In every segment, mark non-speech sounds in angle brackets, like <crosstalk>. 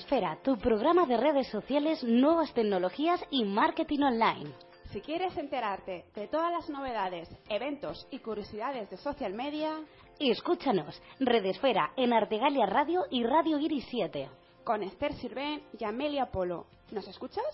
Redesfera, tu programa de redes sociales, nuevas tecnologías y marketing online. Si quieres enterarte de todas las novedades, eventos y curiosidades de social media, escúchanos, Redesfera, en Artegalia Radio y Radio Iris 7. Con Esther Sirven y Amelia Polo. ¿Nos escuchas?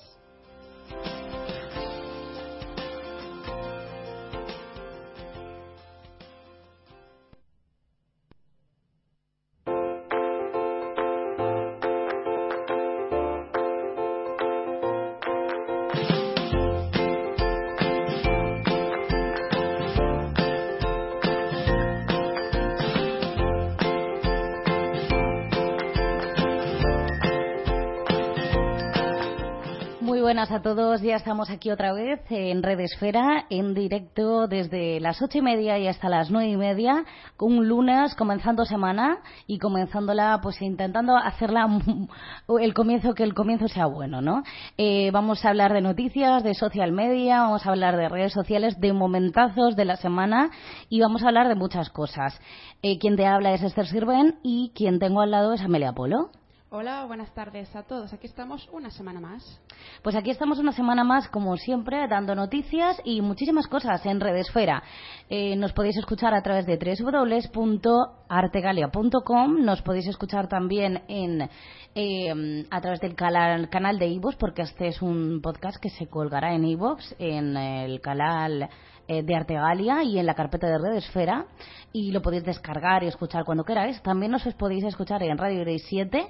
Todos. Ya estamos aquí otra vez en Red Esfera, en directo desde las ocho y media y hasta las nueve y media, un lunes comenzando semana y comenzándola, pues intentando hacerla <laughs> el comienzo, que el comienzo sea bueno, ¿no? Eh, vamos a hablar de noticias, de social media, vamos a hablar de redes sociales, de momentazos de la semana y vamos a hablar de muchas cosas. Eh, quien te habla es Esther Sirven y quien tengo al lado es Amelia Polo. Hola, buenas tardes a todos. Aquí estamos una semana más. Pues aquí estamos una semana más, como siempre, dando noticias y muchísimas cosas en Redesfera. Eh, nos podéis escuchar a través de www.artegalia.com. Nos podéis escuchar también en, eh, a través del canal, de iVoox, porque este es un podcast que se colgará en iVoox, en el canal eh, de Artegalia y en la carpeta de Redesfera y lo podéis descargar y escuchar cuando queráis. También nos podéis escuchar en Radio 7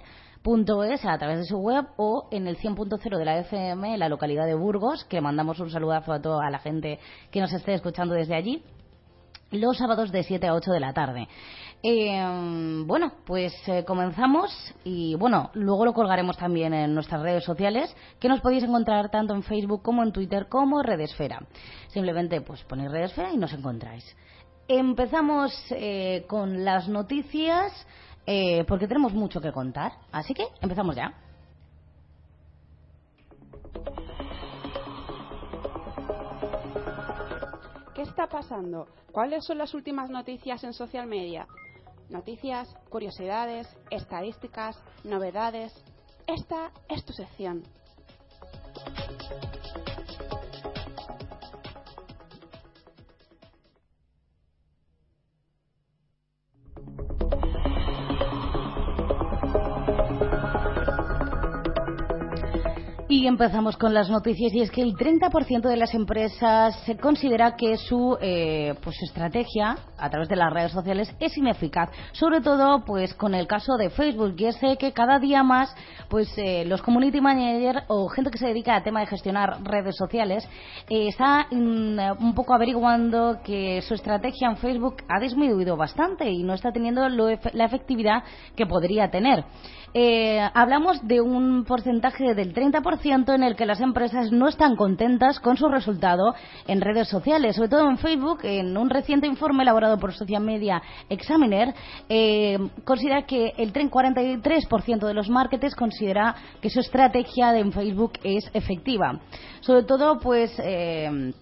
es a través de su web o en el 100.0 de la FM en la localidad de Burgos, que mandamos un saludazo a toda la gente que nos esté escuchando desde allí, los sábados de 7 a 8 de la tarde. Eh, bueno, pues eh, comenzamos y bueno, luego lo colgaremos también en nuestras redes sociales, que nos podéis encontrar tanto en Facebook como en Twitter como Redesfera. Simplemente pues ponéis Redesfera y nos encontráis. Empezamos eh, con las noticias eh, porque tenemos mucho que contar. Así que empezamos ya. ¿Qué está pasando? ¿Cuáles son las últimas noticias en social media? Noticias, curiosidades, estadísticas, novedades. Esta es tu sección. Y empezamos con las noticias y es que el 30% de las empresas se considera que su eh, pues estrategia a través de las redes sociales es ineficaz, sobre todo pues con el caso de Facebook. Y es que cada día más pues eh, los community managers o gente que se dedica al tema de gestionar redes sociales eh, está mm, un poco averiguando que su estrategia en Facebook ha disminuido bastante y no está teniendo la efectividad que podría tener. hablamos de un porcentaje del 30% en el que las empresas no están contentas con su resultado en redes sociales, sobre todo en Facebook. En un reciente informe elaborado por Social Media Examiner, eh, considera que el 43% de los marketers considera que su estrategia en Facebook es efectiva. Sobre todo, pues. Eh,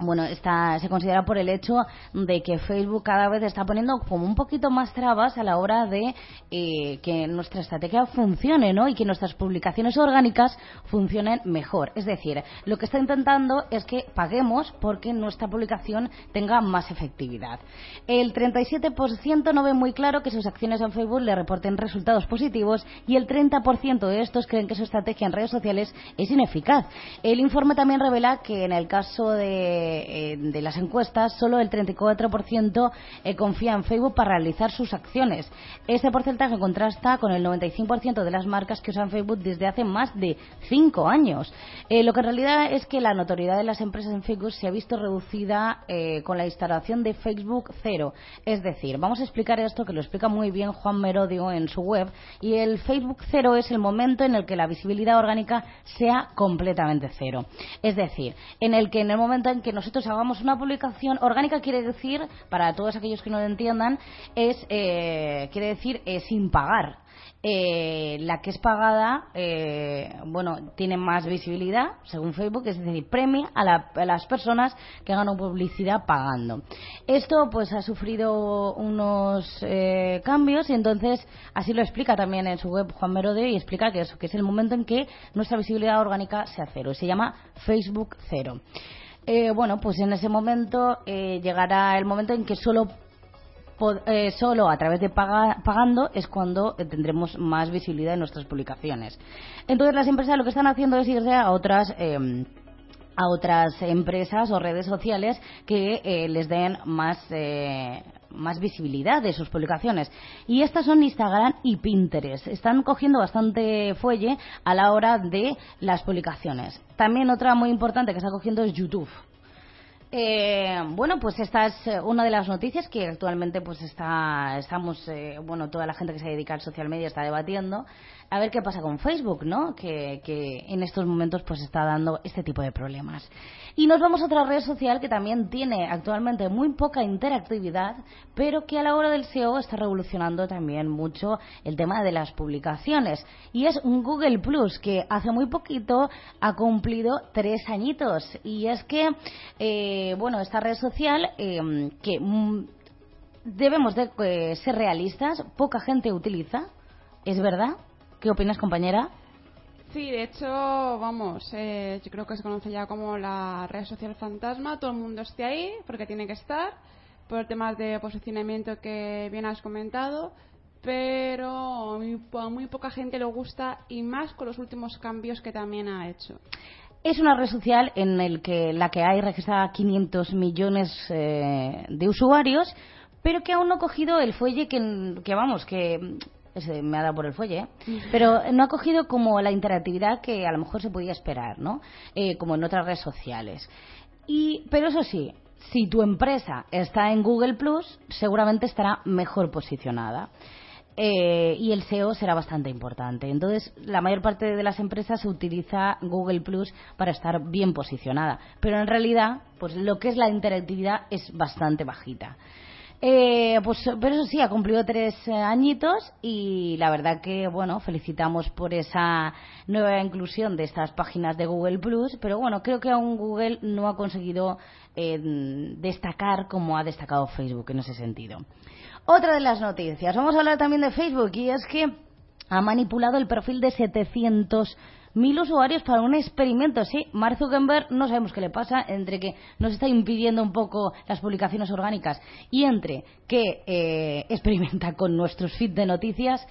bueno, está, se considera por el hecho de que Facebook cada vez está poniendo como un poquito más trabas a la hora de eh, que nuestra estrategia funcione, ¿no? Y que nuestras publicaciones orgánicas funcionen mejor. Es decir, lo que está intentando es que paguemos porque nuestra publicación tenga más efectividad. El 37% no ve muy claro que sus acciones en Facebook le reporten resultados positivos y el 30% de estos creen que su estrategia en redes sociales es ineficaz. El informe también revela que en el caso de eh, de las encuestas, solo el 34% eh, confía en Facebook para realizar sus acciones. Este porcentaje contrasta con el 95% de las marcas que usan Facebook desde hace más de cinco años. lo que en realidad es que la notoriedad de las empresas en Facebook se ha visto reducida con la instalación de Facebook Cero. Es decir, vamos a explicar esto que lo explica muy bien Juan Merodio en su web. Y el Facebook Cero es el momento en el que la visibilidad orgánica sea completamente cero. Es decir, en el que en el momento en que nosotros hagamos una publicación orgánica quiere decir, para todos aquellos que no lo entiendan, es eh, quiere decir eh, sin pagar. Eh, la que es pagada, eh, bueno, tiene más visibilidad, según Facebook, es decir, premia a, las personas que ganan publicidad pagando. Esto, pues, ha sufrido unos eh, cambios y entonces así lo explica también en su web Juan Merode y explica que eso, que es el momento en que nuestra visibilidad orgánica sea cero y se llama Facebook cero. Bueno, pues en ese momento llegará el momento en que solo eh, solo a través de pagando es cuando eh, tendremos más visibilidad en nuestras publicaciones. Entonces las empresas lo que están haciendo es irse a otras em, a otras empresas o redes sociales que eh, les den más más visibilidad de sus publicaciones. Y estas son Instagram y Pinterest. Están cogiendo bastante fuelle a la hora de las publicaciones. También otra muy importante que está cogiendo es YouTube. Eh, bueno, pues esta es eh, una de las noticias que actualmente pues está, estamos, eh, bueno, toda la gente que se dedica al social media está debatiendo a ver qué pasa con Facebook, ¿no? Que, en estos momentos pues está dando este tipo de problemas. Y nos vamos a otra red social que también tiene actualmente muy poca interactividad, pero que a la hora del SEO está revolucionando también mucho el tema de las publicaciones. Y es Google Plus que hace muy poquito ha cumplido tres añitos. Y es que, eh, bueno, esta red social eh, que mm, debemos de eh, ser realistas, poca gente utiliza, es verdad, ¿Qué opinas, compañera? Sí, de hecho, vamos, eh, yo creo que se conoce ya como la red social fantasma. Todo el mundo esté ahí porque tiene que estar, por temas de posicionamiento que bien has comentado, pero a muy, poca gente le gusta y más con los últimos cambios que también ha hecho. Es una red social en el que, la que hay registrada 500 millones eh, de usuarios, pero que aún no ha cogido el fuelle que, que vamos, que me ha dado por el fuelle, ¿eh? pero no ha cogido como la interactividad que a lo mejor se podía esperar, ¿no? Eh, como en otras redes sociales. Y, pero eso sí, si tu empresa está en Google Plus, seguramente estará mejor posicionada. Eh, y el SEO será bastante importante. Entonces, la mayor parte de las empresas utiliza Google Plus para estar bien posicionada, pero en realidad, pues lo que es la interactividad es bastante bajita. Eh, pues, pero eso sí, ha cumplido tres eh, añitos y la verdad que, bueno, felicitamos por esa nueva inclusión de estas páginas de Google Plus, pero bueno, creo que aún Google no ha conseguido eh, destacar como ha destacado Facebook en ese sentido. Otra de las noticias, vamos a hablar también de Facebook y es que ha manipulado el perfil de 700 mil usuarios para un experimento. Sí, Mark Zuckerberg no sabemos qué le pasa entre que nos está impidiendo un poco las publicaciones orgánicas y entre que eh, experimenta con nuestros feeds de noticias,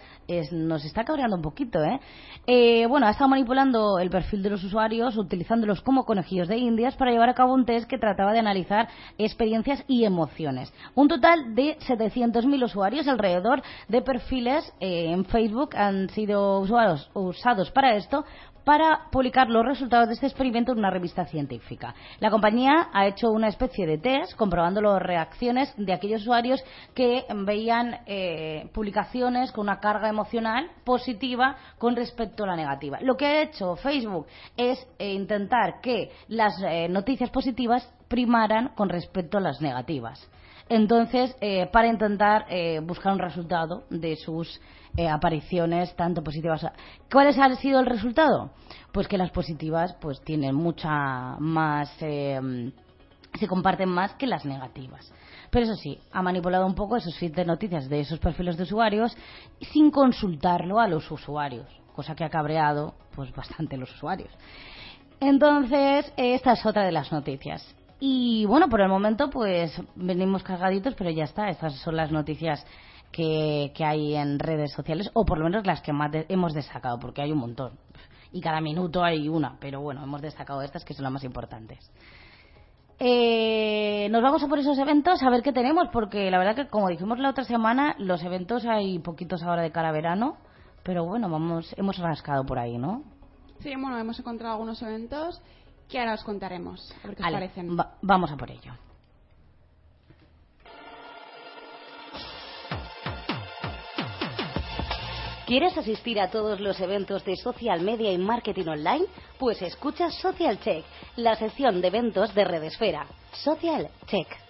nos está cabreando un poquito. ¿eh? ¿eh? bueno, ha estado manipulando el perfil de los usuarios, utilizándolos como conejillos de indias para llevar a cabo un test que trataba de analizar experiencias y emociones. Un total de 700.000 usuarios, alrededor de perfiles eh, en Facebook han sido usados para esto para publicar los resultados de este experimento en una revista científica. La compañía ha hecho una especie de test comprobando las reacciones de aquellos usuarios que veían eh, publicaciones con una carga emocional positiva con respecto a la negativa. Lo que ha hecho Facebook es eh, intentar que las eh, noticias positivas primaran con respecto a las negativas. Entonces, para intentar buscar un resultado de sus eh, apariciones tanto positivas. ¿Cuál ha sido el resultado? Pues que las positivas pues tienen mucha más eh, se comparten más que las negativas. Pero eso sí, ha manipulado un poco esos feeds de noticias de esos perfiles de usuarios sin consultarlo a los usuarios, cosa que ha cabreado pues bastante los usuarios. Entonces, esta es otra de las noticias. Y bueno, por el momento pues venimos cargaditos, pero ya está, estas son las noticias que, hay en redes sociales, o por lo menos las que más hemos destacado, porque hay un montón. Y cada minuto hay una, pero bueno, hemos destacado estas que son las más importantes. Eh, nos vamos a por esos eventos a ver qué tenemos, porque la verdad que, como dijimos la otra semana, los eventos hay poquitos ahora de cara a verano, pero bueno, vamos, hemos rascado por ahí, ¿no? Sí, bueno, hemos encontrado algunos eventos que ahora os contaremos, a ver qué os parecen. vamos a por ello. ¿Quieres asistir a todos los eventos de social media y marketing online? Pues escucha Social Check, la sección de eventos de Redesfera. Social Check.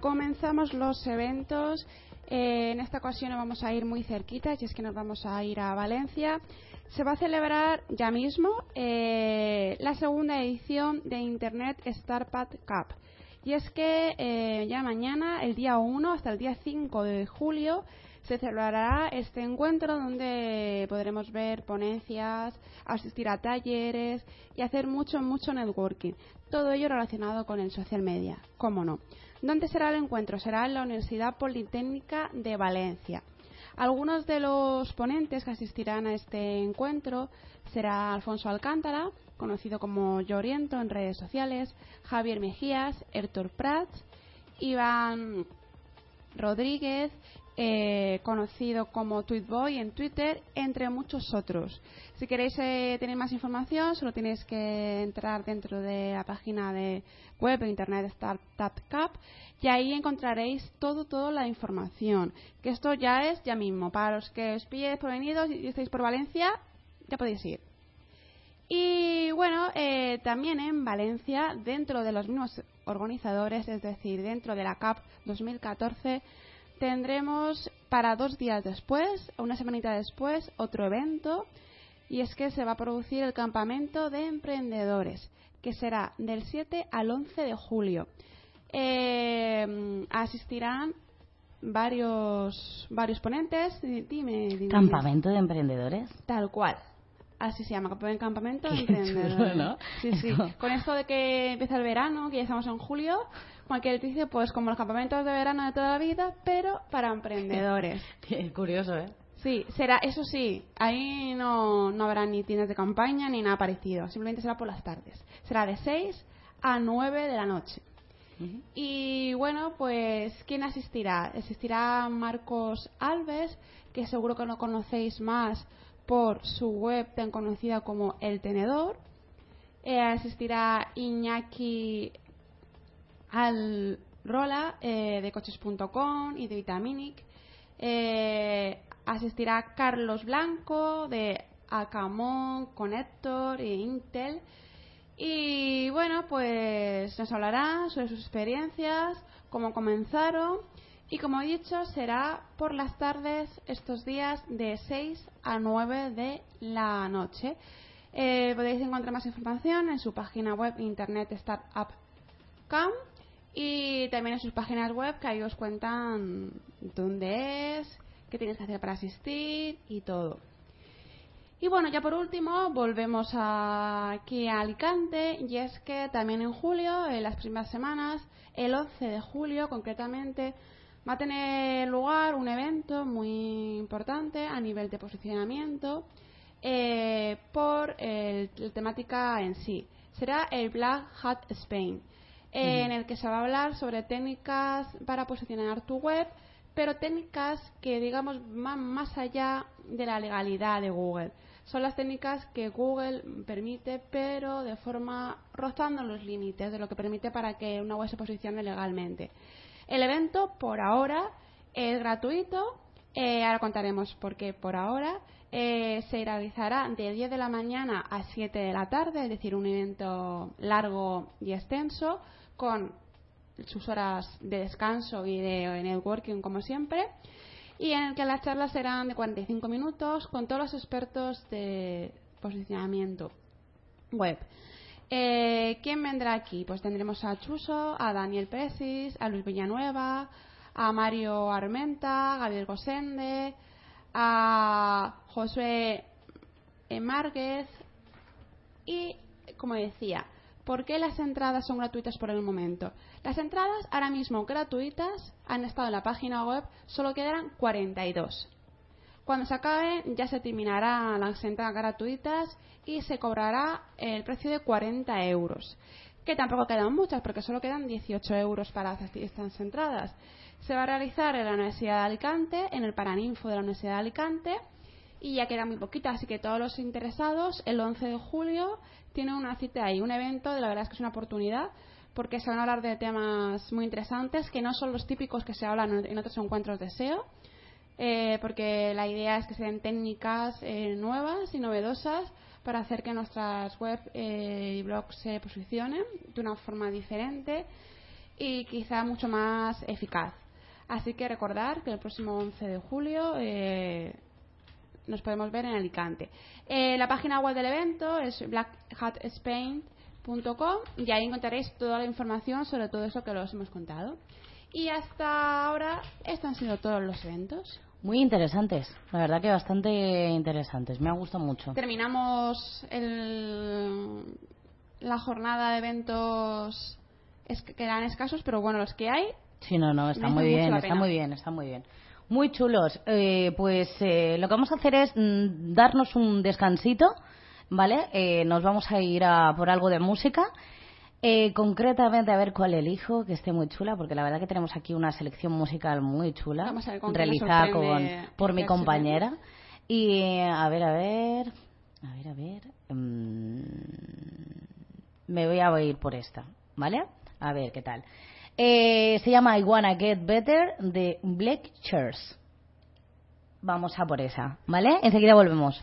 Comenzamos los eventos. Eh, en esta ocasión vamos a ir muy cerquita, y es que nos vamos a ir a Valencia. Se va a celebrar ya mismo eh, la segunda edición de Internet Startup Cup. Y es que eh, ya mañana, el día 1 hasta el día 5 de julio, se celebrará este encuentro donde podremos ver ponencias, asistir a talleres y hacer mucho, mucho networking. Todo ello relacionado con el social media, cómo no. ¿Dónde será el encuentro? Será en la Universidad Politécnica de Valencia. Algunos de los ponentes que asistirán a este encuentro será Alfonso Alcántara, conocido como Lloriento en redes sociales, Javier Mejías, Héctor Prats, Iván Rodríguez eh, conocido como Tweetboy en Twitter, entre muchos otros. Si queréis eh, tener más información, solo tenéis que entrar dentro de la página de web de Internet Startup Cup y ahí encontraréis todo, toda la información. Que esto ya es ya mismo. Para los que os pilléis por venidos y estáis por Valencia, ya podéis ir. Y bueno, eh, también en Valencia, dentro de los mismos organizadores, es decir, dentro de la CAP 2014, tendremos para dos días después, una semanita después, otro evento y es que se va a producir el campamento de emprendedores que será del 7 al 11 de julio. Eh, asistirán varios varios ponentes. Dime, ¿Campamento de emprendedores? Tal cual. Así se llama, campamento <laughs> de emprendedores. Sí, sí. <laughs> Con esto de que empieza el verano, que ya estamos en julio, cualquier dice, pues como los campamentos de verano de toda la vida, pero para emprendedores. <laughs> Curioso, ¿eh? Sí, será, eso sí, ahí no, no habrá ni tiendas de campaña ni nada parecido, simplemente será por las tardes. Será de 6 a 9 de la noche. Y bueno, pues, ¿quién asistirá? Asistirá Marcos Alves, que seguro que lo conocéis más por su web tan conocida como El Tenedor. Eh, asistirá Iñaki al Rola eh, de coches.com y de Vitaminic. Eh, asistirá Carlos Blanco de Acamon, Connector e Intel. Y bueno, pues nos hablará sobre sus experiencias, cómo comenzaron. Y como he dicho, será por las tardes estos días de 6 a 9 de la noche. Eh, podéis encontrar más información en su página web Internet Startup Camp y también en sus páginas web que ahí os cuentan dónde es, qué tienes que hacer para asistir y todo. Y bueno, ya por último, volvemos aquí a Alicante y es que también en julio, en las primeras semanas, el 11 de julio concretamente, va a tener lugar un evento muy importante a nivel de posicionamiento eh, por el, la temática en sí. Será el Black Hat Spain en el que se va a hablar sobre técnicas para posicionar tu web, pero técnicas que, digamos, van más allá de la legalidad de Google. Son las técnicas que Google permite, pero de forma rozando los límites de lo que permite para que una web se posicione legalmente. El evento, por ahora, es gratuito. Eh, ahora contaremos por qué por ahora. Eh, se realizará de 10 de la mañana a 7 de la tarde, es decir, un evento largo y extenso con sus horas de descanso y de networking como siempre y en el que las charlas serán de 45 minutos con todos los expertos de posicionamiento web. Eh, ¿Quién vendrá aquí? Pues tendremos a Chuso, a Daniel Presis, a Luis Villanueva, a Mario Armenta, a Gabriel Gosende, a Josué Márquez y, como decía, ¿por qué las entradas son gratuitas por el momento? Las entradas ahora mismo gratuitas han estado en la página web, solo quedarán 42. Cuando se acaben ya se terminarán las entradas gratuitas y se cobrará el precio de 40 euros, que tampoco quedan muchas porque solo quedan 18 euros para estas entradas. Se va a realizar en la Universidad de Alicante, en el Paraninfo de la Universidad de Alicante, y ya queda muy poquita, así que todos los interesados, el 11 de julio, tienen una cita ahí, un evento, de la verdad es que es una oportunidad, porque se van a hablar de temas muy interesantes, que no son los típicos que se hablan en otros encuentros de SEO, eh, porque la idea es que se den técnicas eh, nuevas y novedosas para hacer que nuestras web eh, y blogs se posicionen de una forma diferente y quizá mucho más eficaz. Así que recordar que el próximo 11 de julio nos podemos ver en Alicante. Eh, la página web del evento es blackhatspain.com y ahí encontraréis toda la información sobre todo eso que os hemos contado. Y hasta ahora, estos han sido todos los eventos. Muy interesantes, la verdad que bastante interesantes, me ha gustado mucho. Terminamos la jornada de eventos que eran escasos, pero bueno, los que hay. Sí, no, no, está muy bien, está muy bien, está muy bien. Muy chulos. Eh, pues eh, lo que vamos a hacer es mm, darnos un descansito, ¿vale? Eh, nos vamos a ir a por algo de música. concretamente a ver cuál elijo, que esté muy chula, porque la verdad que tenemos aquí una selección musical muy chula, realizada con, por mi compañera. Y a ver, a ver, a ver, a ver. Mm, me voy a ir por esta, ¿vale? A ver qué tal. Eh, se llama I Wanna Get Better de Black Chairs. Vamos a por esa, ¿vale? Enseguida volvemos.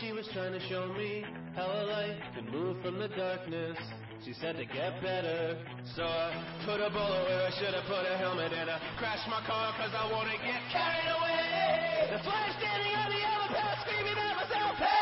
She was trying to show me how a light can move from the darkness. She said to get better. So I put a bullet where I should have put a helmet and I crashed my car cause I wanna get carried away. The flash standing on the other path screaming at myself,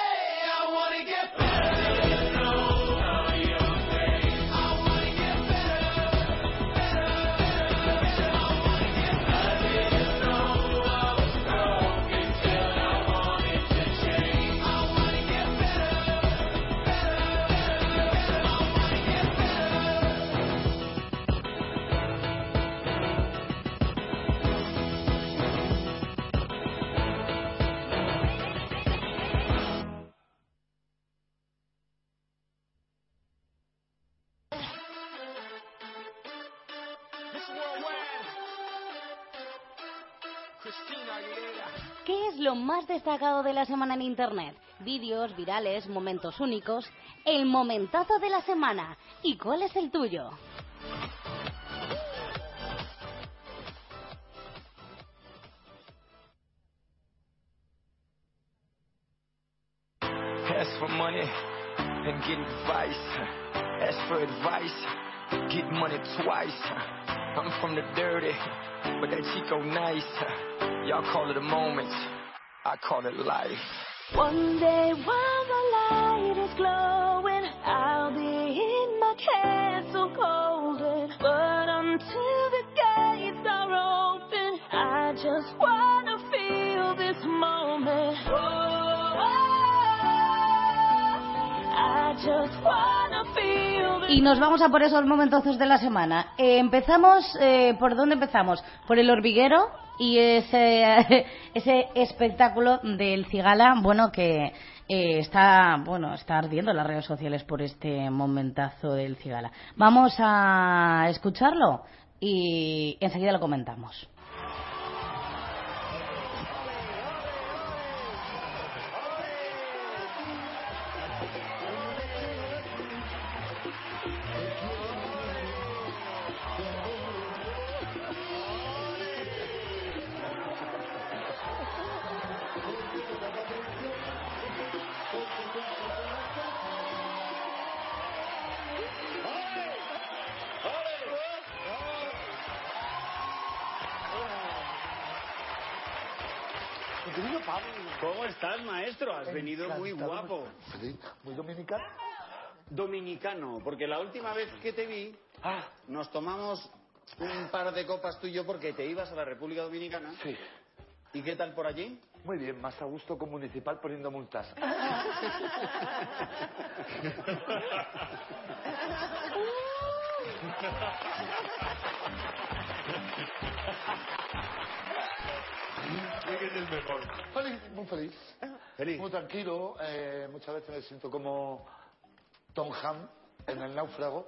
más destacado de la semana en Internet? Vídeos, virales, momentos únicos. El momentazo de la semana. ¿Y cuál es el tuyo? Ask for money and get advice. Ask for advice, get money twice. I'm from the dirty, but that Chico nice. Y'all call it a moment, I call it life. One day while the light is glowing, I'll be in my castle golden. But until the gates are open, I just wanna feel this moment. Oh, I just wanna feel this Y nos vamos a por esos momentazos de la semana. Eh, empezamos, eh, ¿por dónde empezamos? Por el hormiguero y ese, <laughs> ese espectáculo del Cigala, bueno, que eh, está, bueno, está ardiendo en las redes sociales por este momentazo del Cigala. Vamos a escucharlo y enseguida lo comentamos. Maestro? Has venido muy Encantado. guapo. Sí, muy dominicano. Dominicano, porque la última vez que te vi, Ah, nos tomamos un par de copas tú y yo porque te ibas a la República Dominicana. sí. ¿Y qué tal por allí? Muy bien, más a gusto con municipal poniendo multas. <laughs> Feliz, muy feliz. Feliz. Muy tranquilo. eh, muchas veces me siento como Tom Ham en el náufrago.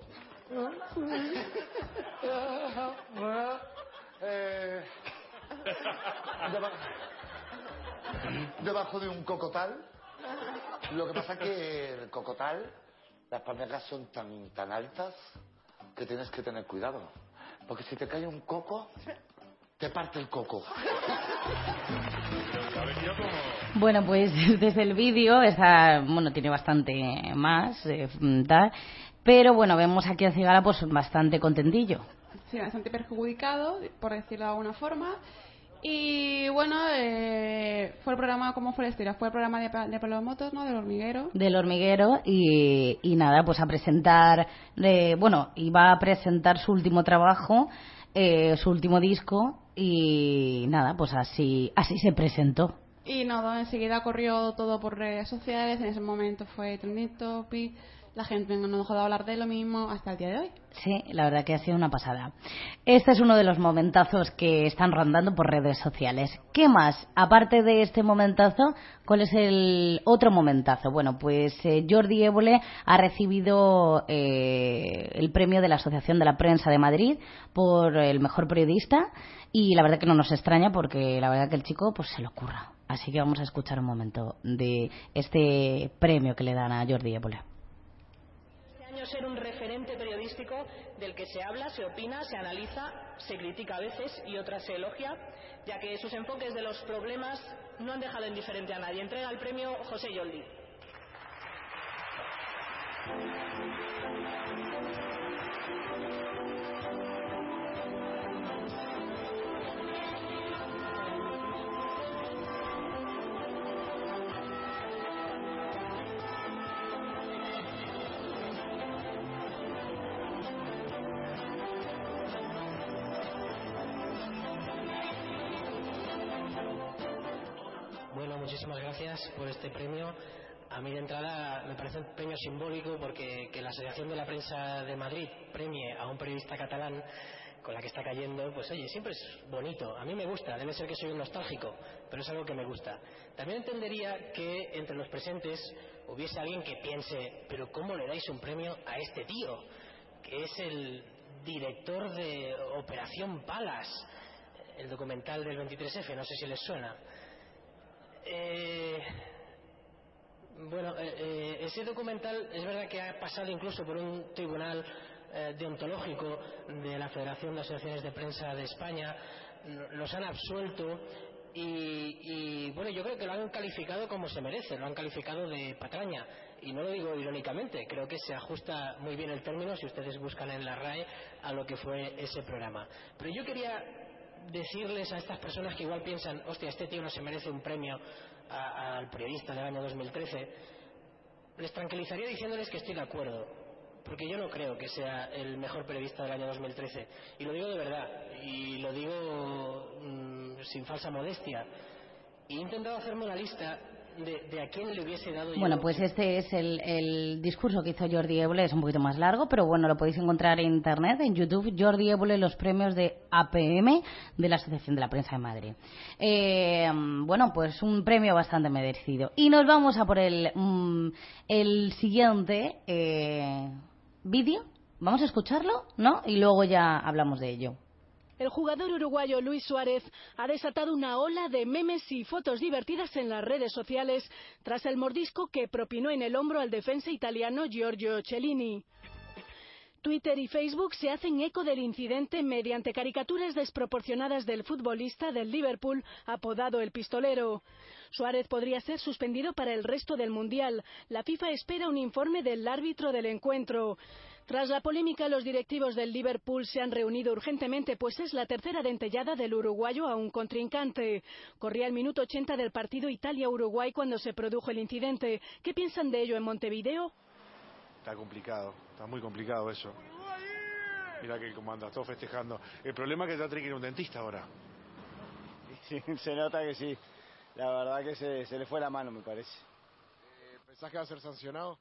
<laughs> <laughs> Eh, deba- debajo de un cocotal. Lo que pasa es que el cocotal, las palmeras son tan, tan altas que tienes que tener cuidado. Porque si te cae un coco, te parte el coco. Bueno, pues <laughs> desde el vídeo está, bueno, tiene bastante más, eh, tal, pero bueno, vemos aquí a Cigala pues bastante contentillo. Sí, bastante perjudicado, por decirlo de alguna forma. Y bueno, eh, fue el programa, ¿cómo fue la historia? Fue el programa de, de Pablo Motos, ¿no? Del hormiguero. del hormiguero y, y nada, pues a presentar, eh, bueno, iba a presentar su último trabajo, eh, su último disco y nada, pues así, así se presentó. Y nada, enseguida corrió todo por redes sociales, en ese momento fue trending topic, la gente no dejó de hablar de lo mismo hasta el día de hoy. Sí, la verdad que ha sido una pasada. Este es uno de los momentazos que están rondando por redes sociales. ¿Qué más? Aparte de este momentazo, ¿cuál es el otro momentazo? Bueno, pues eh, Jordi Évole ha recibido eh, el premio de la Asociación de la Prensa de Madrid por el mejor periodista y la verdad que no nos extraña porque la verdad que el chico pues se lo ocurra. Así que vamos a escuchar un momento de este premio que le dan a Jordi Évole. Ser un referente ente periodístico del que se habla, se opina, se analiza, se critica a veces y otras se elogia, ya que sus enfoques de los problemas no han dejado indiferente a nadie. Entrega el premio José Yoldi. Parece un premio simbólico porque que la Asociación de la Prensa de Madrid premie a un periodista catalán con la que está cayendo, pues oye, siempre es bonito. A mí me gusta, debe ser que soy un nostálgico, pero es algo que me gusta. También entendería que entre los presentes hubiese alguien que piense, pero ¿cómo le dais un premio a este tío? Que es el director de Operación Palas, el documental del 23F, no sé si les suena. Eh, bueno, eh, eh, ese documental es verdad que ha pasado incluso por un tribunal eh, deontológico de la Federación de Asociaciones de Prensa de España. Los han absuelto y, y, bueno, yo creo que lo han calificado como se merece, lo han calificado de patraña. Y no lo digo irónicamente, creo que se ajusta muy bien el término, si ustedes buscan en la RAE, a lo que fue ese programa. Pero yo quería decirles a estas personas que igual piensan, hostia, este tío no se merece un premio al periodista del año 2013, les tranquilizaría diciéndoles que estoy de acuerdo, porque yo no creo que sea el mejor periodista del año 2013. Y lo digo de verdad, y lo digo mm, sin falsa modestia. Y he intentado hacerme una lista de, de a quién le hubiese dado yo Bueno, pues este es el, el discurso que hizo Jordi Évole, es un poquito más largo, pero bueno, lo podéis encontrar en internet, en YouTube, Jordi Évole, los premios de APM de la Asociación de la Prensa de Madrid. Eh, bueno, pues un premio bastante merecido. Y nos vamos a por el, mm, el siguiente eh, vídeo. Vamos a escucharlo, ¿no? Y luego ya hablamos de ello. El jugador uruguayo Luis Suárez ha desatado una ola de memes y fotos divertidas en las redes sociales tras el mordisco que propinó en el hombro al defensa italiano Giorgio Cellini. Twitter y Facebook se hacen eco del incidente mediante caricaturas desproporcionadas del futbolista del Liverpool apodado el pistolero. Suárez podría ser suspendido para el resto del Mundial. La FIFA espera un informe del árbitro del encuentro. Tras la polémica, los directivos del Liverpool se han reunido urgentemente, pues es la tercera dentellada del uruguayo a un contrincante. Corría el minuto 80 del partido Italia-Uruguay cuando se produjo el incidente. ¿Qué piensan de ello en Montevideo? Está complicado, está muy complicado eso. Mira que el comando, todo festejando. El problema es que ya tiene que ir a un dentista ahora. Sí, <laughs> se nota que sí. La verdad que se, se le fue la mano, me parece. ¿Pensás que va a ser sancionado?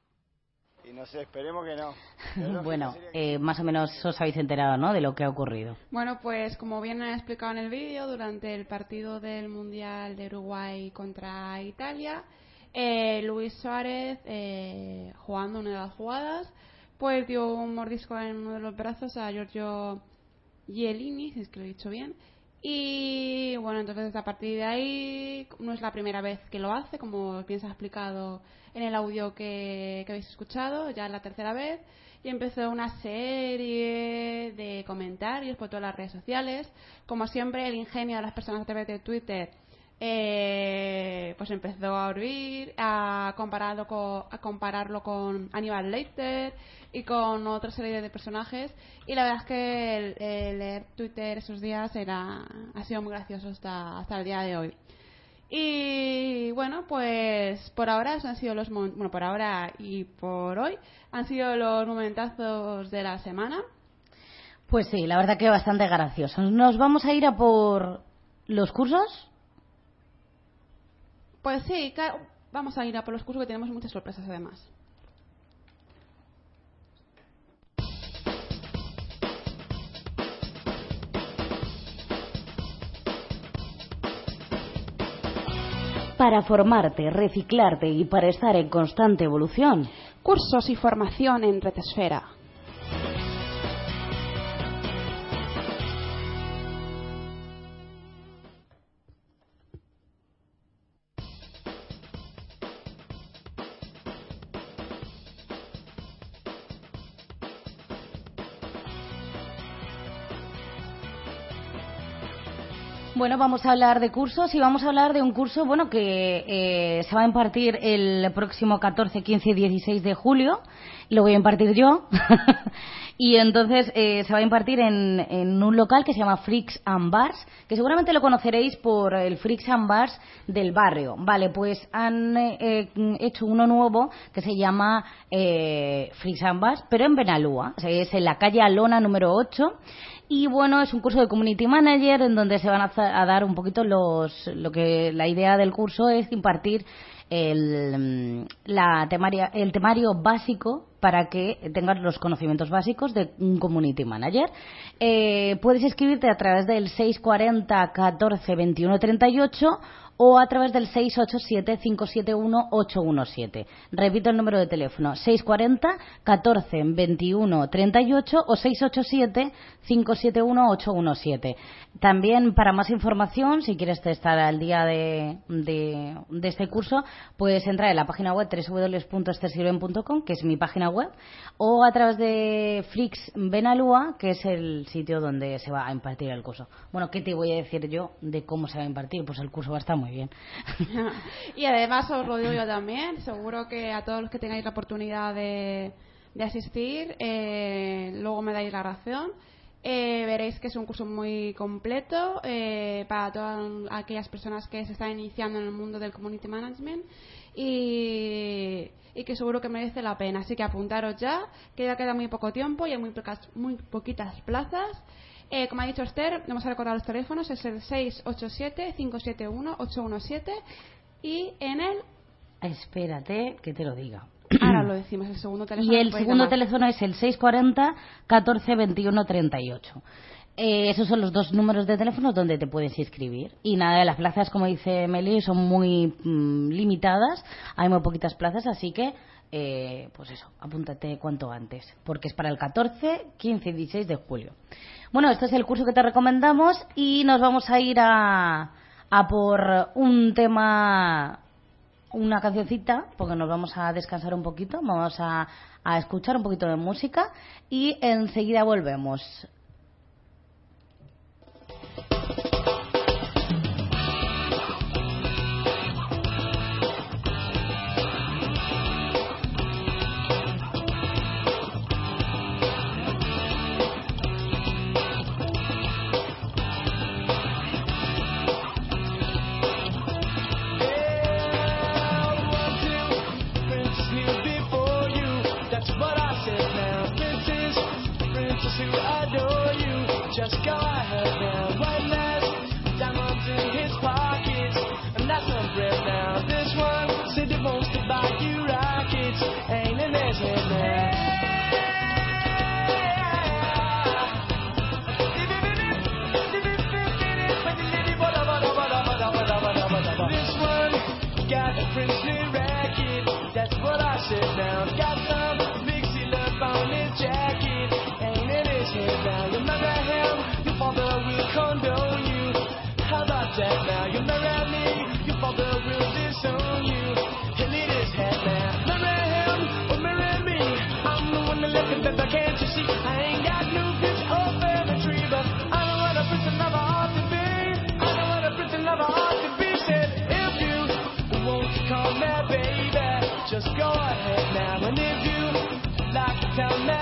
Y no sé, esperemos que no. Pero <laughs> bueno, que- eh, más o menos os habéis enterado, ¿no? De lo que ha ocurrido. Bueno, pues como bien han explicado en el vídeo, durante el partido del Mundial de Uruguay contra Italia, eh, Luis Suárez, eh, jugando una de las jugadas, pues dio un mordisco en uno de los brazos a Giorgio Gielini, si es que lo he dicho bien. Y bueno, entonces a partir de ahí no es la primera vez que lo hace, como bien se ha explicado en el audio que, que habéis escuchado, ya es la tercera vez. Y empezó una serie de comentarios por todas las redes sociales. Como siempre, el ingenio de las personas a través de Twitter eh, pues empezó a oír, a compararlo con, a compararlo con Aníbal Lecter y con otra serie de personajes. Y la verdad es que el, leer Twitter esos días era, ha sido muy gracioso hasta, hasta el día de hoy. Y bueno, pues por ahora han sido los bueno por ahora y por hoy han sido los momentazos de la semana. Pues sí, la verdad que bastante gracioso. Nos vamos a ir a por los cursos. Pues sí, vamos a ir a por los cursos que tenemos muchas sorpresas además. Para formarte, reciclarte y para estar en constante evolución. Cursos y formación en Retesfera. Bueno, vamos a hablar de cursos y vamos a hablar de un curso bueno que eh, se va a impartir el próximo 14, 15 y 16 de julio. Lo voy a impartir yo. <laughs> y entonces eh, se va a impartir en, en un local que se llama Freaks and Bars, que seguramente lo conoceréis por el Freaks and Bars del barrio. Vale, pues han eh, hecho uno nuevo que se llama eh, Freaks and Bars, pero en Benalúa. O es en la calle Alona número 8 y bueno, es un curso de Community Manager en donde se van a, a dar un poquito los, lo que la idea del curso es impartir el, mm, la temaria- el temario básico para que tengas los conocimientos básicos de un Community Manager. Eh, puedes inscribirte a través del 640 14 21 38 o a través del 687-571-817. Repito el número de teléfono, 640 14 21 38 o 687-571-817. También para más información, si quieres estar al día de, de, este curso, puedes entrar en la página web www.estesirven.com, que es mi página web, o a través de Flix Benalúa, que es el sitio donde se va a impartir el curso. Bueno, ¿qué te voy a decir yo de cómo se va a impartir? Pues el curso va a estar muy bien. <laughs> <laughs> y además os lo digo yo también, seguro que a todos los que tengáis la oportunidad de, de asistir, eh, luego me dais la razón. Eh, veréis que es un curso muy completo eh, para todas aquellas personas que se están iniciando en el mundo del community management y, y que seguro que merece la pena. Así que apuntaros ya, que ya queda muy poco tiempo y hay muy, pocas, muy poquitas plazas. Eh, como ha dicho Esther, vamos a recordar los teléfonos, es el 687-571-817 y en el, Espérate que te lo diga. ahora lo decimos, el segundo teléfono. Y el segundo llamar. teléfono es el 640 14 21 38. Eh, esos son los dos números de teléfono donde te puedes inscribir. Y nada, las plazas, como dice Meli, son muy mm, limitadas. Hay muy poquitas plazas, así que, eh, pues eso, apúntate cuanto antes. Porque es para el 14, 15 y 16 de julio. Bueno, este es el curso que te recomendamos y nos vamos a ir a, a por un tema una cancioncita porque nos vamos a descansar un poquito, vamos a, a escuchar un poquito de música y enseguida volvemos. I have. Tell me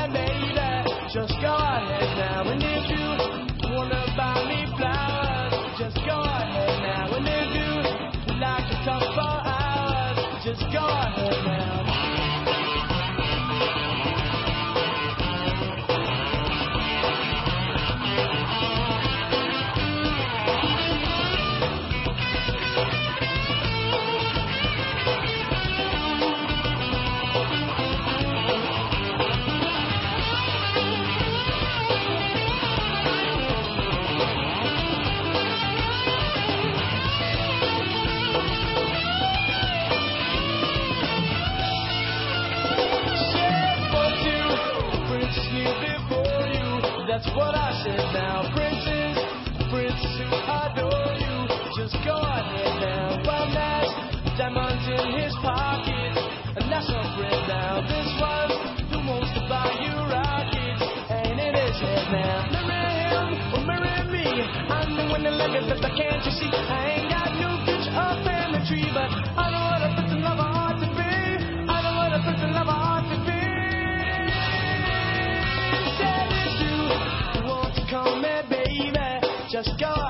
I said now. Adore you. Just go ahead now. Diamonds in his pocket. And that's bread now. This one who wants to buy you rockets. Ain't in his head now. Marry him or marry me. I'm the can't you see? I ain't got just go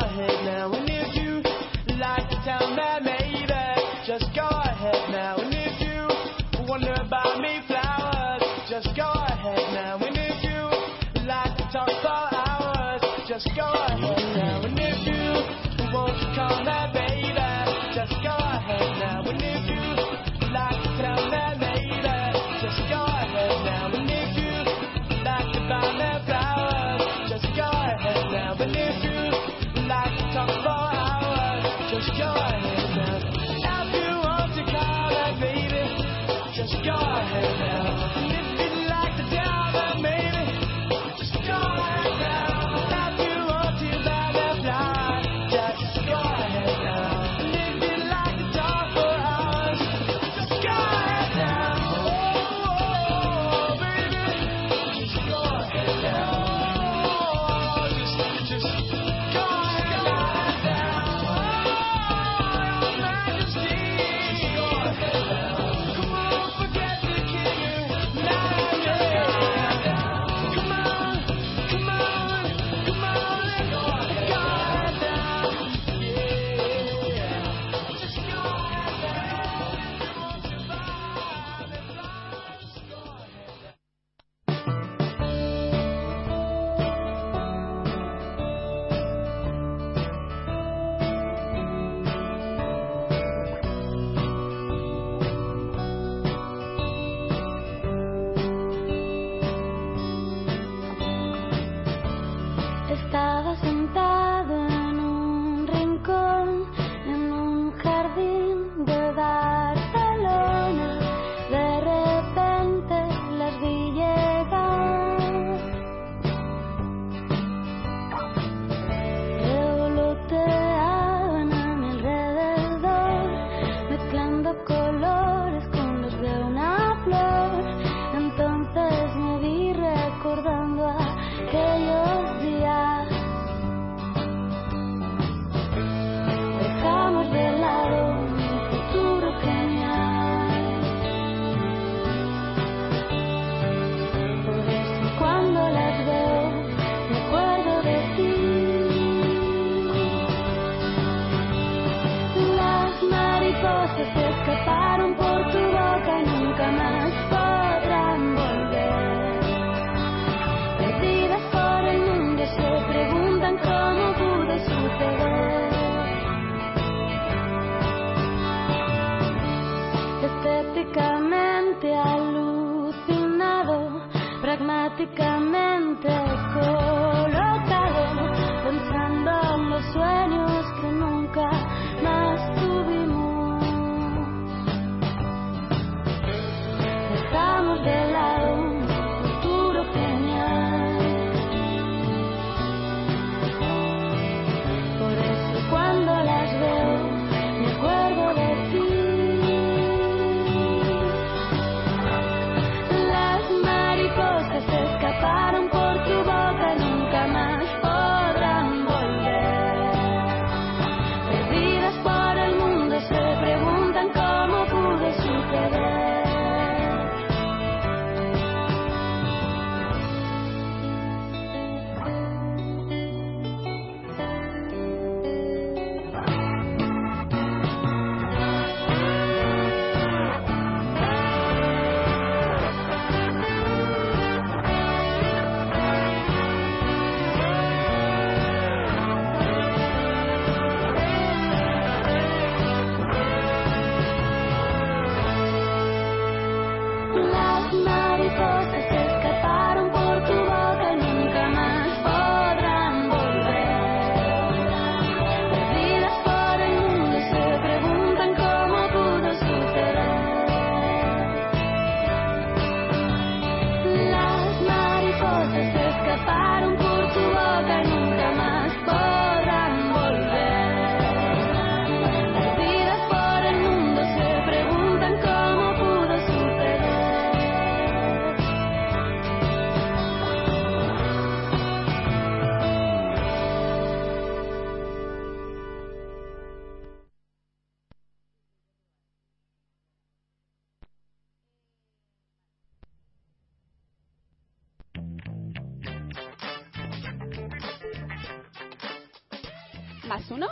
Más uno,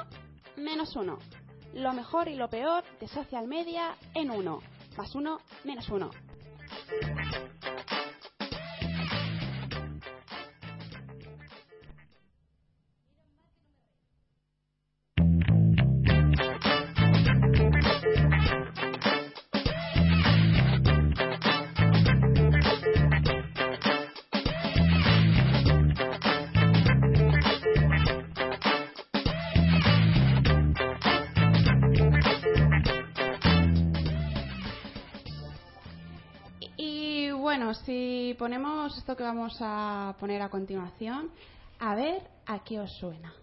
menos uno. Lo mejor y lo peor de social media en uno. Más uno, menos uno. Ponemos esto que vamos a poner a continuación, a ver a qué os suena.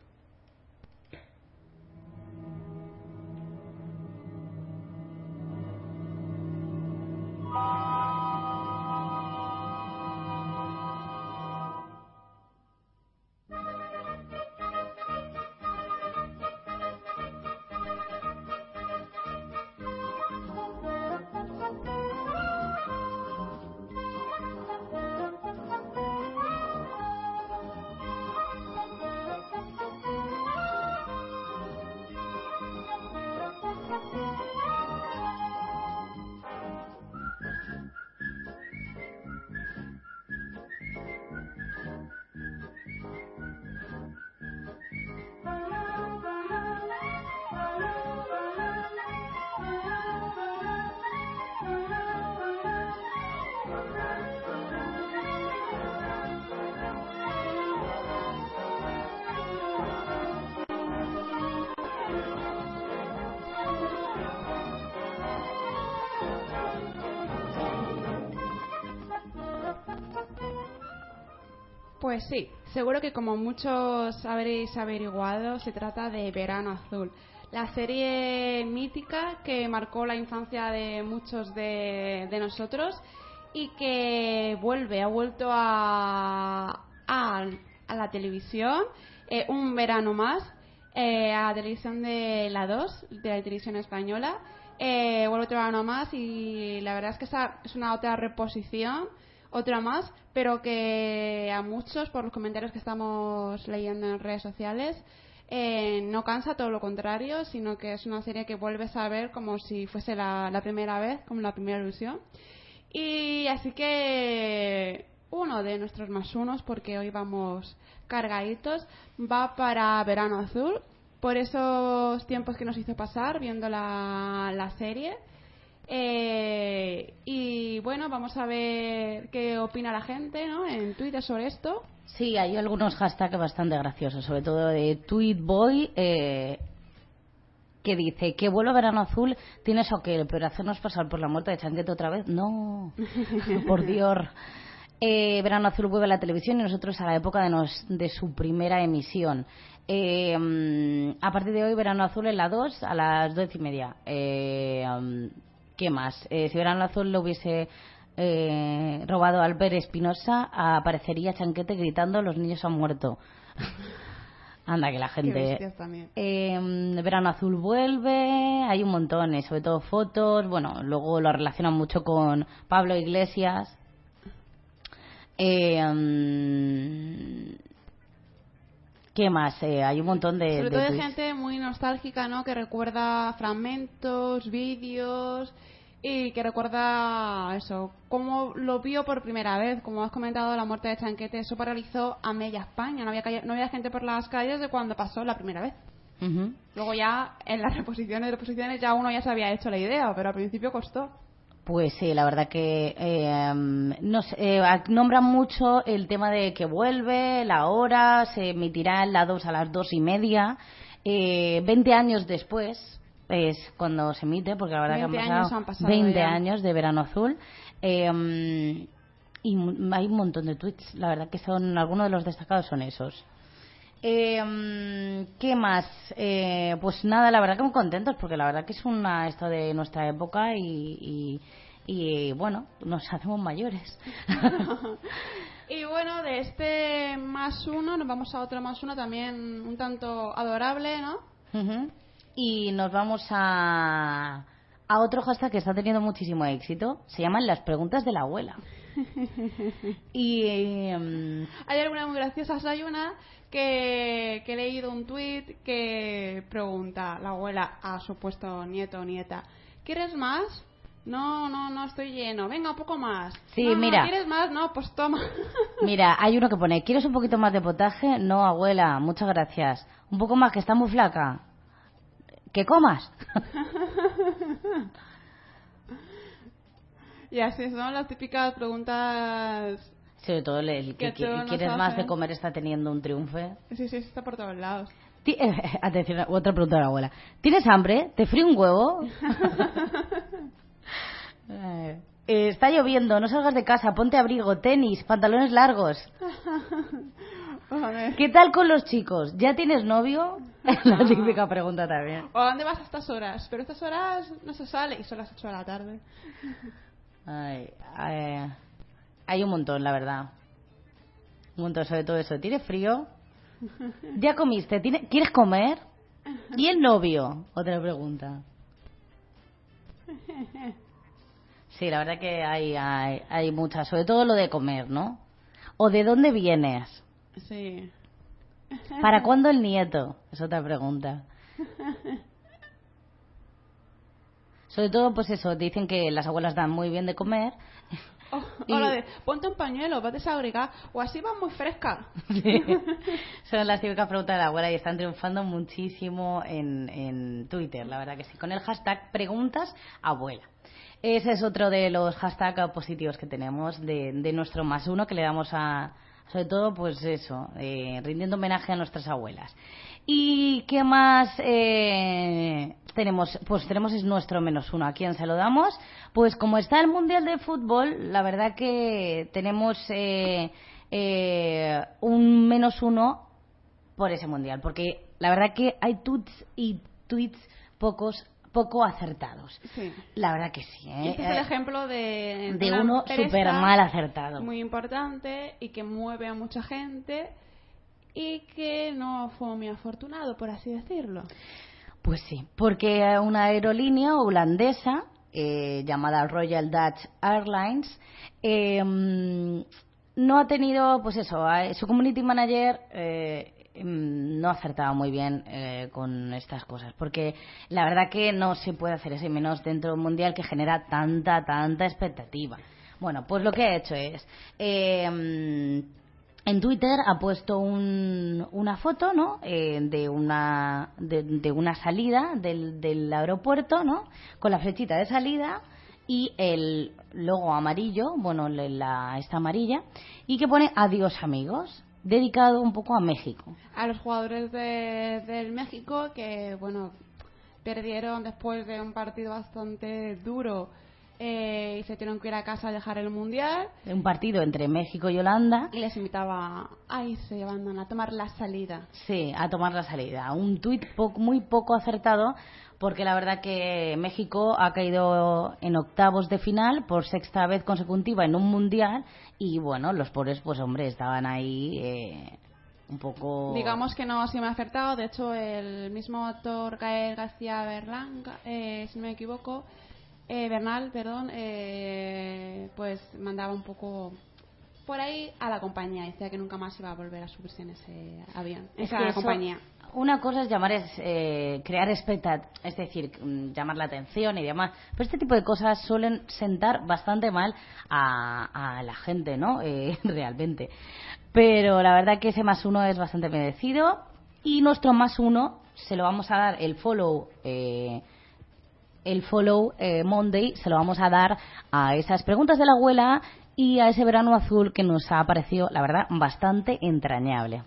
Pues sí, seguro que como muchos habréis averiguado, se trata de Verano Azul, la serie mítica que marcó la infancia de muchos de, nosotros y que vuelve, ha vuelto a, a, a la televisión eh, un verano más, eh, a la televisión de la 2, de la televisión española. Eh, vuelve otro verano más y la verdad es que esa es una otra reposición otra más, pero que a muchos, por los comentarios que estamos leyendo en redes sociales, eh, no cansa, todo lo contrario, sino que es una serie que vuelves a ver como si fuese la, primera vez, como la primera ilusión. Y así que uno de nuestros más unos, porque hoy vamos cargaditos, va para Verano Azul, por esos tiempos que nos hizo pasar viendo la serie. Eh, y bueno, vamos a ver qué opina la gente ¿no? en Twitter sobre esto. Sí, hay algunos hashtags bastante graciosos, sobre todo de Tweetboy, eh, que dice que vuelo a verano azul tienes o pero hacernos pasar por la muerte de Chanquete otra vez, no, <laughs> por Dios. Eh, verano azul vuelve a la televisión y nosotros a la época de, nos- de su primera emisión. Eh, mm, a partir de hoy, Verano Azul en la 2 a las 12 y media. Eh, mm, ¿Qué más? Eh, si Verano Azul lo hubiese eh, robado Albert Espinosa, aparecería Chanquete gritando: Los niños han muerto. <laughs> Anda, que la gente. Eh, Verano Azul vuelve, hay un montón, eh, sobre todo fotos. Bueno, luego lo relacionan mucho con Pablo Iglesias. Eh, ¿Qué más? Eh, hay un montón de. Sobre de todo de gente muy nostálgica, ¿no? Que recuerda fragmentos, vídeos y que recuerda eso, cómo lo vio por primera vez. Como has comentado, la muerte de Chanquete, eso paralizó a media España. No había, calle- no había gente por las calles de cuando pasó la primera vez. Ujú. Luego ya en las reposiciones reposiciones ya uno ya se había hecho la idea, pero al principio costó. Pues sí, la verdad que eh, nos eh, nombran mucho el tema de que vuelve, la hora, se emitirá en la 2 a las dos y media. Eh, 20 años después es cuando se emite, porque la verdad que 20 han años pasado, han pasado 20 ya. años de Verano Azul. Eh, y hay un montón de tweets, la verdad que son algunos de los destacados son esos. Eh, ¿Qué más? Eh, pues nada, la verdad que muy contentos porque la verdad que es una esto de nuestra época y, y, y, bueno, nos <laughs> hacemos mayores. <laughs> Y bueno, de este más uno nos vamos a otro más uno también un tanto adorable, ¿no? Ujú. Y nos vamos a, a otro hashtag que está teniendo muchísimo éxito. Se llaman las preguntas de la abuela. <laughs> Y em, Hay algunas muy graciosas. Hay una que, que he leído un tuit que pregunta la abuela a supuesto nieto o nieta: ¿Quieres más? No, no, no estoy lleno. Venga, un poco más. Sí, "No, no, mira. ¿Quieres más? No, pues toma. <laughs> mira, hay uno que pone, ¿quieres un poquito más de potaje? No, abuela, muchas gracias. Un poco más, que está muy flaca. ¿Que comas? <laughs> y así son las típicas preguntas. Sobre todo el, el que, Que quieres más de comer está teniendo un triunfo. Sí, sí, está por todos lados. Ti- <laughs> Atención, otra pregunta de la abuela. ¿Tienes hambre? ¿Te frío un huevo? <laughs> Eh, eh, está lloviendo, no salgas de casa, ponte abrigo, tenis, pantalones largos. <laughs> ¿Qué tal con los chicos? ¿Ya tienes novio? La típica pregunta también. ¿O a dónde vas a estas horas? Pero estas horas no se sale y son las 8 de la tarde. Ay, ay, hay un montón, la verdad. Un montón, sobre todo eso. ¿Tienes frío? <laughs> ¿Ya comiste? ¿Tiene- ¿Quieres comer? ¿Y el novio? Otra pregunta. Sí, la verdad que hay, hay, hay muchas. Sobre todo lo de comer, ¿no? ¿O de dónde vienes? Sí. ¿Para cuándo el nieto? Es otra pregunta. <laughs> Sobre todo, pues eso, dicen que las abuelas dan muy bien de comer. O, <laughs> Y- o la de, ponte un pañuelo, vas desabrigar, o así vas muy fresca. <laughs> Sí. Son las típicas preguntas de la abuela y están triunfando muchísimo en, en Twitter, la verdad que sí. Con el hashtag preguntas abuela. Ese es otro de los hashtags positivos que tenemos de, de nuestro más uno que le damos a, sobre todo, pues eso, eh, rindiendo homenaje a nuestras abuelas. ¿Y qué más eh, tenemos? Pues tenemos es nuestro menos uno. ¿A quién se lo damos? Pues como está el Mundial de Fútbol, la verdad que tenemos eh, eh, un menos uno por ese Mundial. Porque la verdad que hay tweets y tweets pocos poco acertados. Sí. La verdad que sí. ¿eh? Este es el Eh, ejemplo de, de uno súper mal acertado. Muy importante y que mueve a mucha gente y que no fue muy afortunado, por así decirlo. Pues sí, porque una aerolínea holandesa eh, llamada Royal Dutch Airlines eh, mm, no ha tenido, pues eso, su community manager eh, no acertaba muy bien eh, con estas cosas, porque la verdad que no se puede hacer ese menos dentro de un mundial que genera tanta, tanta expectativa. Bueno, pues lo que ha hecho es eh, en Twitter ha puesto un- una foto, ¿no? Eh, de una de, una salida del, del aeropuerto, ¿no? Con la flechita de salida y el logo amarillo, bueno, la esta amarilla y que pone adiós amigos, dedicado un poco a México. A los jugadores de, del México que, bueno, perdieron después de un partido bastante duro eh, y se tuvieron que ir a casa a dejar el mundial. Un partido entre México y Holanda. Y les invitaba a irse, van a tomar la salida. Sí, a tomar la salida. Un tuit po- muy poco acertado porque la verdad que México ha caído en octavos de final por sexta vez consecutiva en un mundial y bueno, los pobres pues hombre estaban ahí eh, un poco... Digamos que no se me ha acertado. De hecho, el mismo actor Gael García Berlán, eh, si no me equivoco, eh, Bernal, perdón, eh, pues mandaba un poco por ahí a la compañía. Decía que nunca más iba a volver a subirse en ese avión, Es que compañía. Una cosa es llamar, es, eh, crear expectativa, es decir, mm, llamar la atención y demás. Pero este tipo de cosas suelen sentar bastante mal a, a la gente, ¿no? <laughs> Eh, realmente. Pero la verdad que ese más uno es bastante merecido. Y nuestro más uno se lo vamos a dar el follow. eh, el follow eh, Monday se lo vamos a dar a esas preguntas de la abuela y a ese verano azul que nos ha parecido, la verdad, bastante entrañable.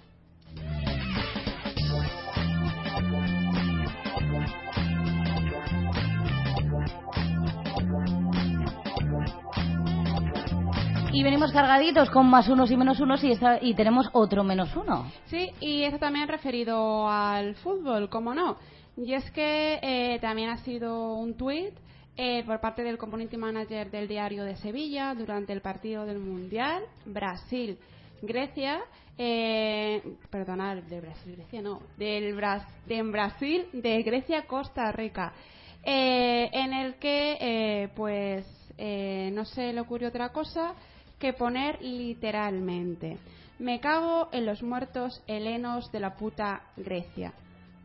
Y venimos cargaditos con más unos y menos unos y, esta- y tenemos otro menos uno. Sí, y esto también referido al fútbol, como no. Y es que eh, también ha sido un tuit eh, por parte del community manager del diario de Sevilla durante el partido del Mundial Brasil-Grecia. Eh, perdonad, de Brasil-Grecia no, del Bras de en Brasil, de Grecia-Costa Rica. eh, en el que, eh, pues, eh, no se le ocurrió otra cosa que poner literalmente: Me cago en los muertos helenos de la puta Grecia.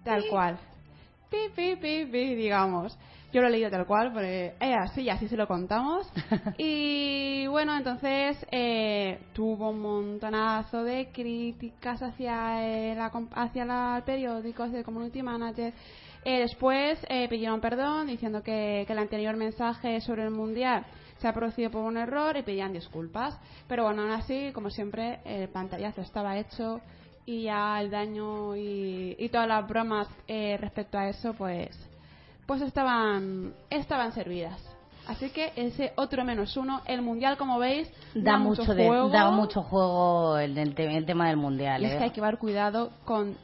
Tal cual. Pi, pi, pi, pi, digamos. Yo lo he leído tal cual, porque es así y así se lo contamos. <laughs> y bueno, entonces eh, tuvo un montonazo de críticas hacia el, hacia la- el periódico, hacia el community manager. Eh, después eh, pidieron perdón diciendo que, que el anterior mensaje sobre el mundial se ha producido por un error y pedían disculpas. Pero bueno, aún así, como siempre, el pantallazo estaba hecho y ya el daño y, y todas las bromas eh, respecto a eso, pues, pues estaban, estaban servidas. Así que ese otro menos uno, el mundial, como veis, Da, mucho, de, juego. da mucho juego el, el te- el tema del mundial. Y es ¿eh? que hay que llevar cuidado con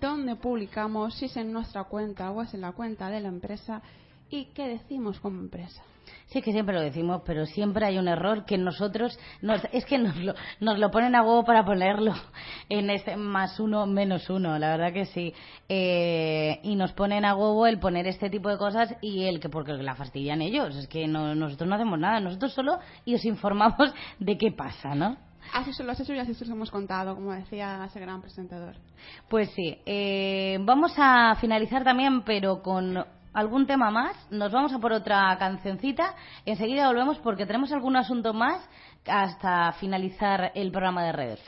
dónde publicamos, si es en nuestra cuenta o es en la cuenta de la empresa y qué decimos como empresa. Sí, que siempre lo decimos, pero siempre hay un error que nosotros, nos, es que nos lo, nos lo ponen a huevo para ponerlo <laughs> en este más uno, menos uno, la verdad que sí. Eh, y nos ponen a huevo el poner este tipo de cosas y el que, porque la fastidian ellos, es que no, nosotros no hacemos nada, nosotros solo y os informamos <laughs> de qué pasa, ¿no? Así son los hechos y así se los hemos contado, como decía ese gran presentador. Pues sí, eh, vamos a finalizar también, pero con algún tema más. Nos vamos a por otra cancioncita. Enseguida volvemos porque tenemos algún asunto más hasta finalizar el programa de Red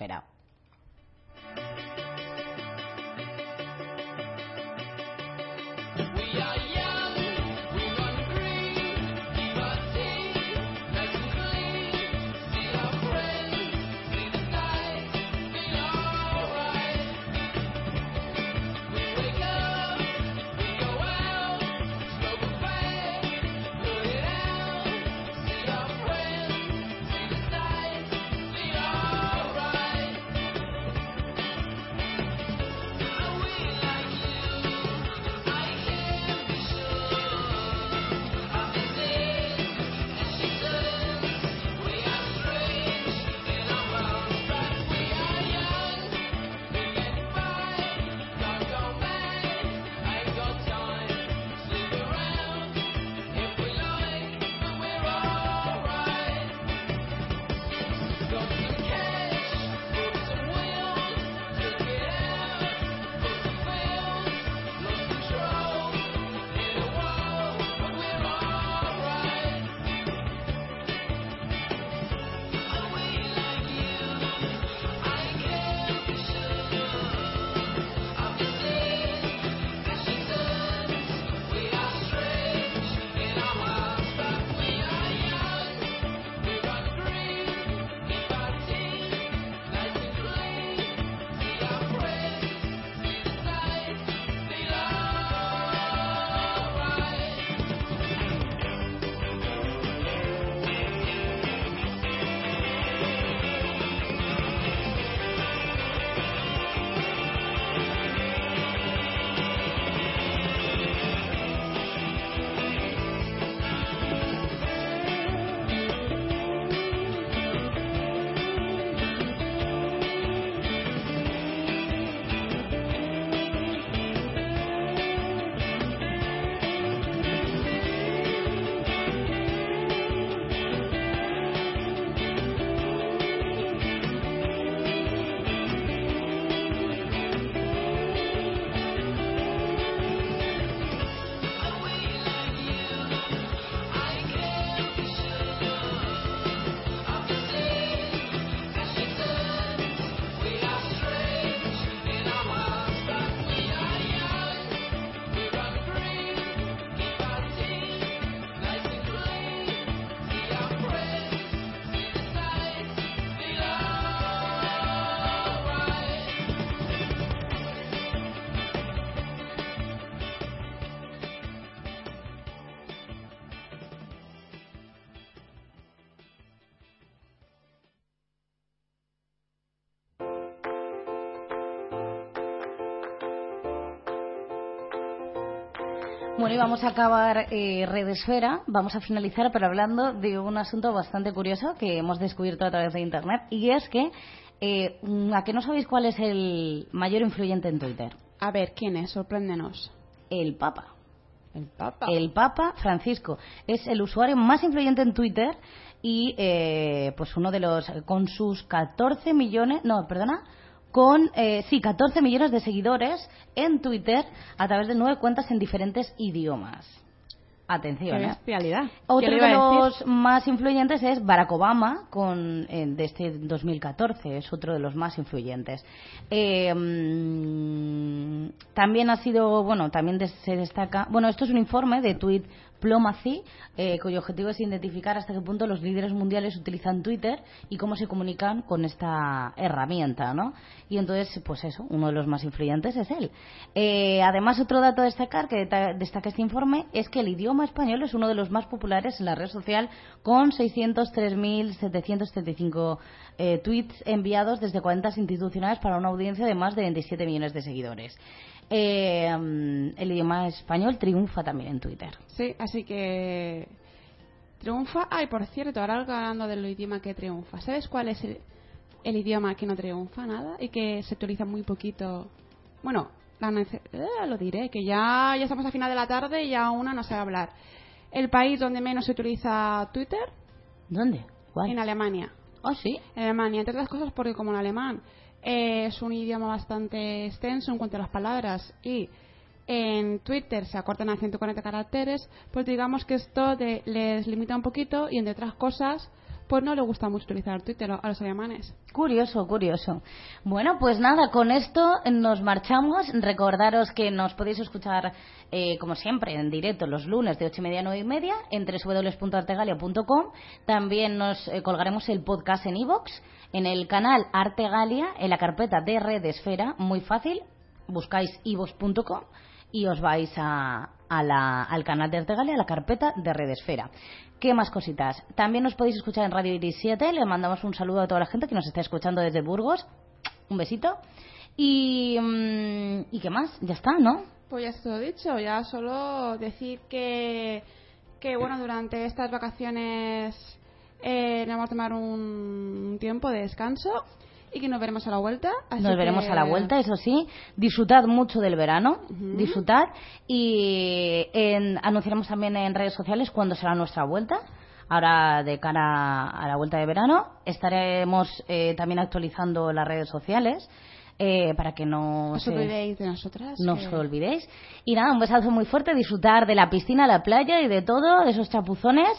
Bueno, y vamos a acabar eh, Red Esfera. Vamos a finalizar, pero hablando de un asunto bastante curioso que hemos descubierto a través de Internet. Y es que, eh, ¿a que no sabéis cuál es el mayor influyente en Twitter? A ver, ¿quién es? Sorpréndenos. El Papa. El Papa. El Papa Francisco. Es el usuario más influyente en Twitter y eh, pues uno de los con sus 14 millones, no, perdona, con eh, sí 14 millones de seguidores en Twitter a través de nueve cuentas en diferentes idiomas. Atención, Qué ¿eh? bestialidad. ¿Qué Otro de los más influyentes es Barack Obama, con, eh, de este 2014, es otro de los más influyentes. Eh, mm, también ha sido, bueno, también des- se destaca, bueno, esto es un informe de Tweet Diplomacy, eh, cuyo objetivo es identificar hasta qué punto los líderes mundiales utilizan Twitter y cómo se comunican con esta herramienta, ¿no? Y entonces, pues eso, uno de los más influyentes es él. Eh, además, otro dato a destacar que destaca este informe es que el idioma español es uno de los más populares en la red social, con 603.775 eh, tweets enviados desde cuentas institucionales para una audiencia de más de 27 millones de seguidores. Eh, el idioma español triunfa también en Twitter. Sí, así que triunfa. Ay, por cierto, ahora hablando del idioma que triunfa. ¿Sabes cuál es el, el idioma que no triunfa nada y que se utiliza muy poquito? Bueno, la eh, lo diré, que ya, ya estamos a final de la tarde y ya una no sabe hablar. El país donde menos se utiliza Twitter. ¿Dónde? ¿Cuál? En Alemania. ¿Oh, sí? En Alemania, entre otras cosas porque como el alemán es un idioma bastante extenso en cuanto a las palabras y en Twitter se acortan a 140 caracteres, pues digamos que esto les limita un poquito y entre otras cosas, pues no les gusta mucho utilizar Twitter a los alemanes. Curioso, curioso. Bueno, pues nada, con esto nos marchamos. Recordaros que nos podéis escuchar, eh, como siempre, en directo los lunes de ocho y media a nueve y media en www.artegalia.com. También nos eh, colgaremos el podcast en iVoox, en el canal Artegalia, en la carpeta de Red Esfera, muy fácil. Buscáis iVoox.com y os vais a, a la- al canal de Artegalia, a la carpeta de Red Esfera. ¿Qué más cositas? También nos podéis escuchar en Radio Iris 7. Le mandamos un saludo a toda la gente que nos está escuchando desde Burgos. Un besito. Y, mm, ¿y qué más? Ya está, ¿no? Pues ya está dicho, ya solo decir que, que bueno, durante estas vacaciones eh, vamos a tomar un tiempo de descanso y que nos veremos a la vuelta. así Nos veremos a la vuelta, eso sí. Disfrutad mucho del verano, disfrutad. Y en- anunciaremos también en redes sociales cuándo será nuestra vuelta. Ahora, de cara a la vuelta de verano, estaremos eh, también actualizando las redes sociales eh, para que no No os se- olvidéis de nosotras. no que- os olvidéis. Y nada, un besazo muy fuerte, disfrutar de la piscina, la playa y de todo, de esos chapuzones.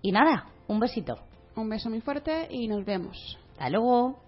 Y nada, un besito. Un beso muy fuerte y nos vemos. Hasta luego.